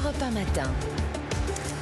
Europe 1 matin.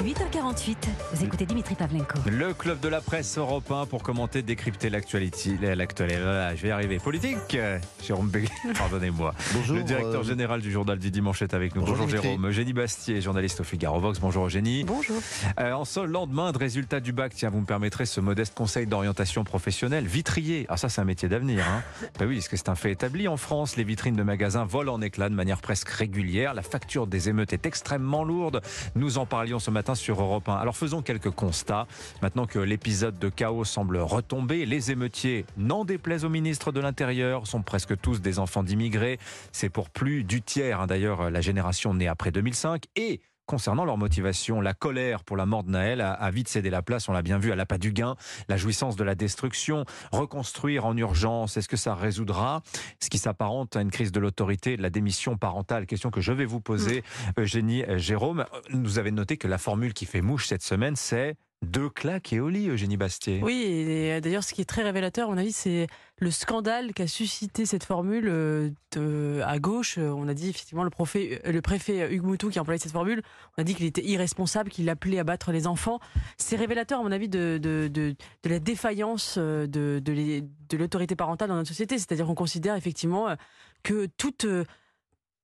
8h48, vous écoutez Dimitri Pavlenko. Le club de la presse européen pour commenter, décrypter l'actualité. Je vais y arriver. Politique, Jérôme Béguet, pardonnez-moi. Bonjour. Le directeur euh, général du journal du dimanche est avec nous. Bonjour. Jérôme. Eugénie Bastier, journaliste au Figaro Vox. Bonjour Eugénie. Bonjour. Euh, en ce lendemain de résultats du bac, tiens, vous me permettrez ce modeste conseil d'orientation professionnelle. Vitrier, ah ça c'est un métier d'avenir. Hein. Ben oui, est-ce que c'est un fait établi en France Les vitrines de magasins volent en éclats de manière presque régulière. La facture des émeutes est extrêmement lourde. Nous en parlions ce matin sur Europe 1. Alors faisons quelques constats. Maintenant que l'épisode de chaos semble retomber, les émeutiers, n'en déplaise au ministre de l'Intérieur, sont presque tous des enfants d'immigrés. C'est pour plus du tiers, hein, d'ailleurs, la génération née après 2005. Et Concernant leur motivation, la colère pour la mort de Naël a, a vite cédé la place, on l'a bien vu à l'appât du gain, la jouissance de la destruction, reconstruire en urgence, est-ce que ça résoudra? Ce qui s'apparente à une crise de l'autorité, de la démission parentale. Question que je vais vous poser, Eugénie euh, Jérôme. Vous avez noté que la formule qui fait mouche cette semaine, c'est deux claques et au lit, Eugénie Bastier. Oui, et euh, d'ailleurs, ce qui est très révélateur, à mon avis, c'est le scandale qu'a suscité cette formule euh, à gauche. Euh, On a dit effectivement le, préfet Hugues Moutou qui a employé cette formule. On a dit qu'il était irresponsable, qu'il appelait à battre les enfants. C'est révélateur, à mon avis, de, la défaillance de, de, l'autorité parentale dans notre société. C'est-à-dire qu'on considère effectivement que toute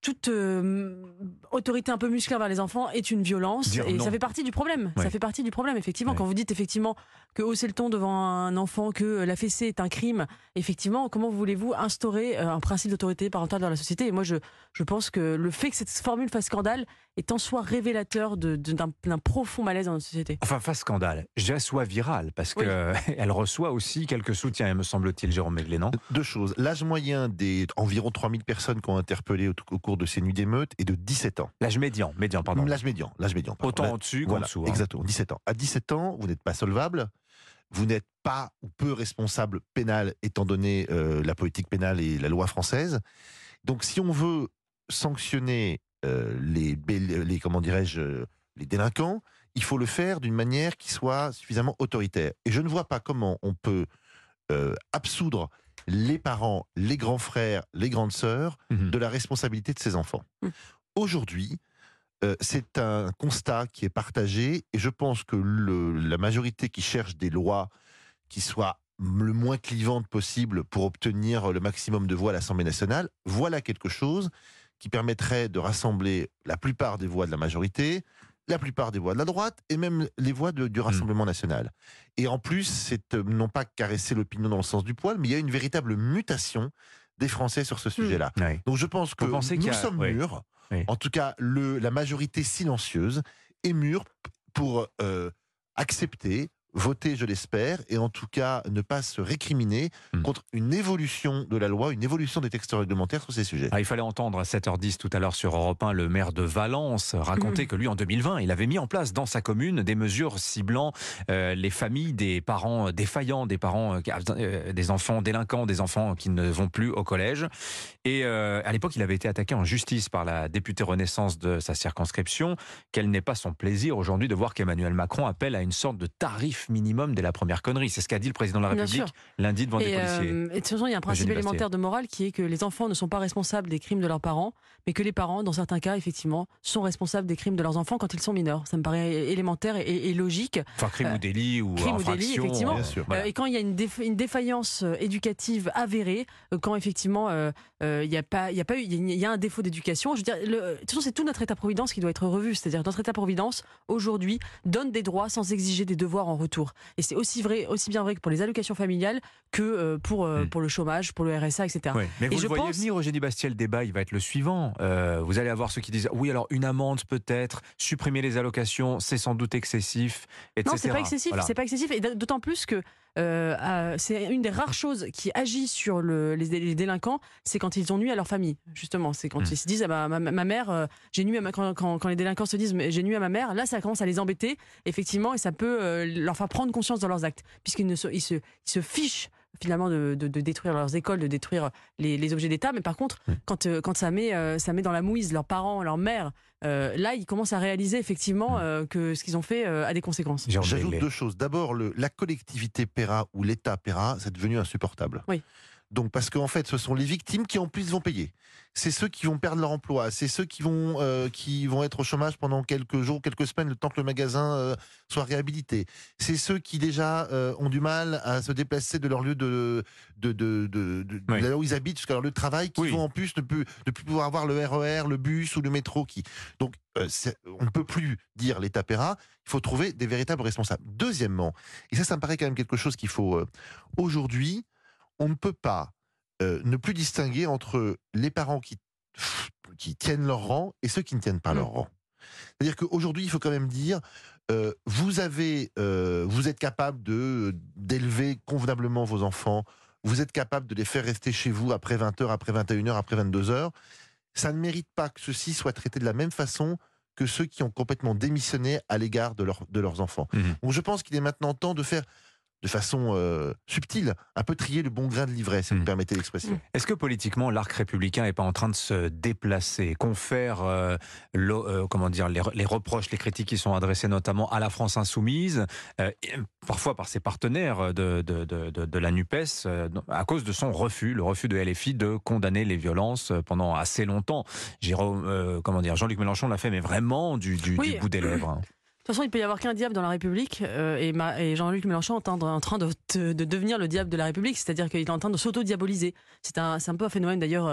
toute euh, autorité un peu musclée envers les enfants est une violence Dire et non. ça fait partie du problème. Ouais. Ça fait partie du problème effectivement Ouais. quand vous dites effectivement que hausser le ton devant un enfant, que la fessée est un crime. Effectivement, comment voulez-vous instaurer euh, un principe d'autorité parentale dans la société? Et moi, je, je pense que le fait que cette formule fasse scandale est en soi révélateur de- de- d'un profond malaise dans notre société. Enfin, face scandale, soit virale, parce Oui. qu'elle reçoit aussi quelques soutiens, me semble-t-il, Jérôme Meglet, non Deux choses. L'âge moyen des environ 3000 personnes qui ont interpellé au, au cours de ces nuits d'émeute est de 17 ans. L'âge médian, médian, pardon. L'âge médian. L'âge médian. pardon. Autant au-dessus qu'en voilà, dessous. hein. Exactement, 17 ans. À 17 ans, vous n'êtes pas solvable, vous n'êtes pas ou peu responsable pénal étant donné euh, la politique pénale et la loi française. Donc si on veut sanctionner euh, les, comment dirais-je les délinquants, il faut le faire d'une manière qui soit suffisamment autoritaire. Et je ne vois pas comment on peut euh, absoudre les parents, les grands frères, les grandes sœurs Mhm. de la responsabilité de ces enfants. Mm. Aujourd'hui, euh, c'est un constat qui est partagé et je pense que le- la majorité qui cherche des lois qui soient le moins clivantes possible pour obtenir le maximum de voix à l'Assemblée nationale, voilà quelque chose qui permettrait de rassembler la plupart des voix de la majorité, la plupart des voix de la droite et même les voix de- du Rassemblement national. Et en plus, c'est euh, non pas caresser l'opinion dans le sens du poil, mais il y a une véritable mutation des Français sur ce sujet-là. Ouais. Donc je pense que nous a- sommes oui. mûrs. Oui. En tout cas, le, la majorité silencieuse est mûre pour euh, accepter, voter, je l'espère, et en tout cas ne pas se récriminer Hmm. contre une évolution de la loi, une évolution des textes réglementaires sur ces sujets. Ah, il fallait entendre à 7h10 tout à l'heure sur Europe 1 le maire de Valence raconter que lui en 2020 il avait mis en place dans sa commune des mesures ciblant euh, les familles des parents défaillants, des parents euh, euh, des enfants délinquants, des enfants qui ne vont plus au collège. Et euh, à l'époque il avait été attaqué en justice par la députée Renaissance de sa circonscription. Quel n'est pas son plaisir aujourd'hui de voir qu'Emmanuel Macron appelle à une sorte de tarif minimum dès la première connerie. C'est ce qu'a dit le président de la République lundi devant des Et, policiers. euh, et de toute façon, il y a un principe élémentaire de morale qui est que les enfants ne sont pas responsables des crimes de leurs parents, mais que les parents, dans certains cas, effectivement, sont responsables des crimes de leurs enfants quand ils sont mineurs. Ça me paraît élémentaire et, et logique. Enfin, crime euh, ou délit ou crime ou délit, infraction. effectivement. Bien sûr. Voilà. Euh, et quand il y a une, défa- une défaillance euh, éducative avérée, euh, quand effectivement euh, euh, il y a pas, il y a pas eu, il y a y un défaut d'éducation. Je veux dire, le- de toute façon, c'est tout notre État-providence qui doit être revu. C'est-à-dire notre État-providence aujourd'hui donne des droits sans exiger des devoirs en retour. Et c'est aussi vrai, aussi bien vrai que pour les allocations familiales que euh, pour euh, Mm. pour le chômage, pour le RSA, etc. Oui, mais Et vous je le voyez pense- venir, Eugénie Bastier, le débat, il va être le suivant. Euh, vous allez avoir ceux qui disent oui, alors une amende peut-être, supprimer les allocations, c'est sans doute excessif, etc. Non, c'est pas excessif. Voilà. C'est pas excessif, et d'autant plus que euh, c'est une des rares choses qui agit sur le- les, les délinquants, c'est quand ils ont nuit à leur famille. Justement, c'est quand Mm. ils se disent ah bah, ma, ma mère, euh, j'ai nuit à ma, quand, quand- quand les délinquants se disent j'ai nuit à ma mère, là ça commence à les embêter effectivement et ça peut euh, leur faire prendre conscience de leurs actes puisqu'ils ne se, ils se, ils se fichent finalement de, de- de détruire leurs écoles, de détruire les, les objets d'État. Mais par contre, quand, euh, quand ça, met, euh, ça met dans la mouise leurs parents, leur mère, euh, là, ils commencent à réaliser effectivement que ce qu'ils ont fait euh, a des conséquences. J'ajoute deux choses. D'abord, la collectivité paiera ou l'État paiera, c'est devenu insupportable. Oui. Donc parce qu'en fait, ce sont les victimes qui en plus vont payer. C'est ceux qui vont perdre leur emploi, c'est ceux qui vont euh, qui vont être au chômage pendant quelques jours, quelques semaines, le temps que le magasin euh, soit réhabilité. C'est ceux qui déjà euh, ont du mal à se déplacer de leur lieu de de de, de, de- Oui. là où ils habitent jusqu'à leur lieu de travail, qui Oui. vont en plus ne plus ne plus pouvoir avoir le RER, le bus ou le métro. Qui donc euh, on ne peut plus dire l'État paiera. Il faut trouver des véritables responsables. Deuxièmement, et ça, ça me paraît quand même quelque chose qu'il faut euh, aujourd'hui on ne peut pas euh, ne plus distinguer entre les parents qui, qui tiennent leur rang et ceux qui ne tiennent pas Mm. leur rang. C'est-à-dire qu'aujourd'hui, il faut quand même dire, euh, vous avez, euh, vous êtes capable de d'élever convenablement vos enfants, vous êtes capable de les faire rester chez vous après 20h, après 21h, après 22h. Ça ne mérite pas que ceux-ci soient traités de la même façon que ceux qui ont complètement démissionné à l'égard de, leur- de leurs enfants. Mhm. Donc je pense qu'il est maintenant temps de faire de façon euh, subtile, un peu trier le bon grain de livret, si vous me permettez l'expression. Est-ce que politiquement, l'arc républicain n'est pas en train de se déplacer, confère euh, euh, comment dire, les, re- les reproches, les critiques qui sont adressées notamment à la France insoumise, euh, et parfois par ses partenaires de, de, de, de- de la NUPES, euh, à cause de son refus, le refus de LFI de condamner les violences pendant assez longtemps. Jérôme, euh, comment dire, Jean-Luc Mélenchon l'a fait, mais vraiment du, du, Oui. du bout des lèvres. hein. De toute façon, il peut y avoir qu'un diable dans la République, euh, et, Jean-Luc Mélenchon est en, train de, de- de devenir le diable de la République, c'est-à-dire qu'il est en train de s'auto-diaboliser. C'est un, c'est un peu un phénomène d'ailleurs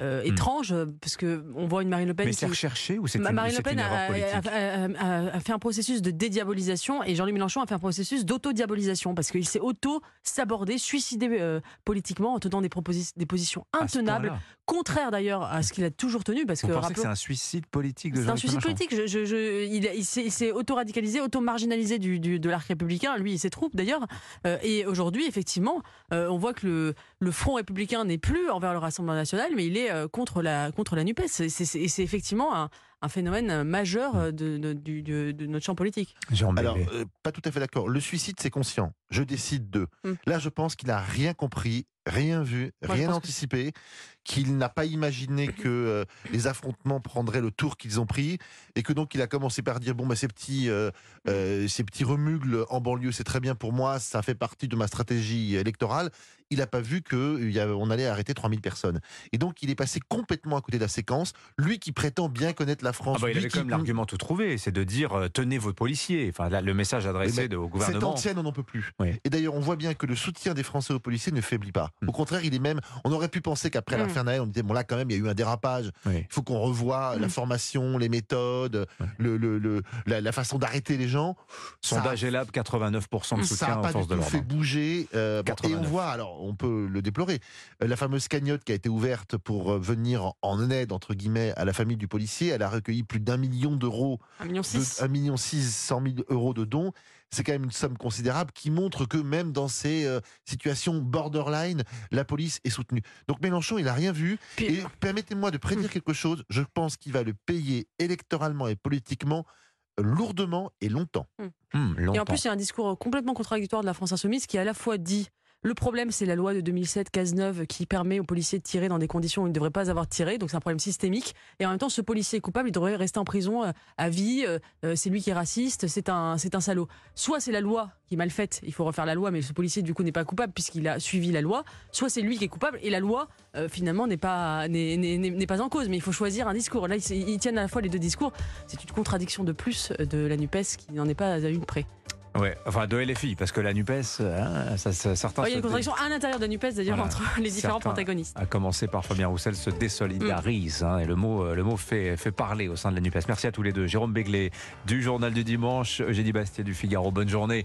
euh, euh, étrange, parce que on voit une Marine Le Pen Mais c'est recherché ou c'est une, Marine Le c'est Pen une a, erreur politique a- a- a- a fait un processus de dédiabolisation et Jean-Luc Mélenchon a fait un processus d'autodiabolisation parce qu'il s'est auto-sabordé, suicidé euh, politiquement en tenant des, des positions intenables, point-là. contraires d'ailleurs à ce qu'il a toujours tenu. Parce Vous que, que c'est un suicide politique de c'est un Jean-Luc suicide Mélenchon politique. Je, je- je- il il s'est auto-radicalisé, auto-marginalisé du, du- de l'arc républicain, lui et ses troupes d'ailleurs. Euh, et aujourd'hui, effectivement, on voit que le, le front républicain n'est plus envers le Rassemblement national, mais il est contre, la, contre la NUPES. Et c'est effectivement un, un phénomène euh, majeur euh, de, de- du- de- de notre champ politique. Alors, euh, pas tout à fait d'accord. Le suicide, c'est conscient. Je décide de. Mm. Là, je pense qu'il n'a rien compris, rien vu, Moi, rien anticipé, qu'il n'a pas imaginé que euh, les affrontements prendraient le tour qu'ils ont pris, et que donc il a commencé par dire bon, bah, ces petits, euh, euh, ces petits remugles en banlieue, c'est très bien pour moi, ça fait partie de ma stratégie électorale. Il n'a pas vu qu'on allait arrêter 3000 personnes. Et donc, il est passé complètement à côté de la séquence. Lui qui prétend bien connaître la France. Ah bah, il avait quand même l'argument tout trouvé, c'est de dire euh, tenez vos policiers. Enfin, là, le message adressé mais de- au Cette gouvernement. ancienne, on n'en peut plus. Oui. Et d'ailleurs, on voit bien que le soutien des Français aux policiers ne faiblit pas. Mm. Au contraire, il est même. On aurait pu penser qu'après Mm. l'affaire Naël, on disait bon là quand même, il y a eu un dérapage. Oui. Il faut qu'on revoie la Mm. formation, les méthodes, Ouais. le, le- le- la, la façon d'arrêter les gens. Sondage Elab, 89% de Ça Ça soutien n'a aux pas du forces de tout l'ordre. fait bouger. euh, bon, et on 89. voit, alors on peut le déplorer, euh, la fameuse cagnotte qui a été ouverte pour venir en- en aide, entre guillemets, à la famille du policier. Elle a recueilli plus d'un million d'euros 1,6 million. de 1 million 600 000 euros de dons, c'est quand même une somme considérable qui montre que même dans ces euh, situations borderline, la police est soutenue. Donc Mélenchon, il a rien vu. Puis- Et permettez-moi de prédire Mm. quelque chose. Je pense qu'il va le payer électoralement et politiquement lourdement et longtemps. Hum, Et en longtemps. plus, il y a un discours complètement contradictoire de la France Insoumise qui à la fois dit le problème, c'est la loi de 2007, case 9, qui permet aux policiers de tirer dans des conditions où ils ne devraient pas avoir tiré. Donc c'est un problème systémique. Et en même temps, ce policier est coupable, il devrait rester en prison euh, à vie. euh, euh, c'est lui qui est raciste, c'est un, c'est un salaud. Soit c'est la loi qui est mal faite, il faut refaire la loi, mais ce policier du coup n'est pas coupable puisqu'il a suivi la loi. Soit c'est lui qui est coupable et la loi finalement n'est pas n'est- n'est pas en cause. Mais il faut choisir un discours. Là, ils tiennent à la fois les deux discours. C'est une contradiction de plus de la Nupes qui n'en est pas à une près. Ouais, enfin de LFI, parce que la NUPES, hein, ça, ça- certains Ouais, il y a une contradiction à l'intérieur de NUPES d'ailleurs Voilà. entre les différents Certains- protagonistes. à commencer par Fabien Roussel, se désolidarise. hein, et le mot, euh, le mot fait, fait parler au sein de la NUPES. Merci à tous les deux. Jérôme Béglé du Journal du Dimanche, Eugénie Bastier du Figaro. Bonne journée.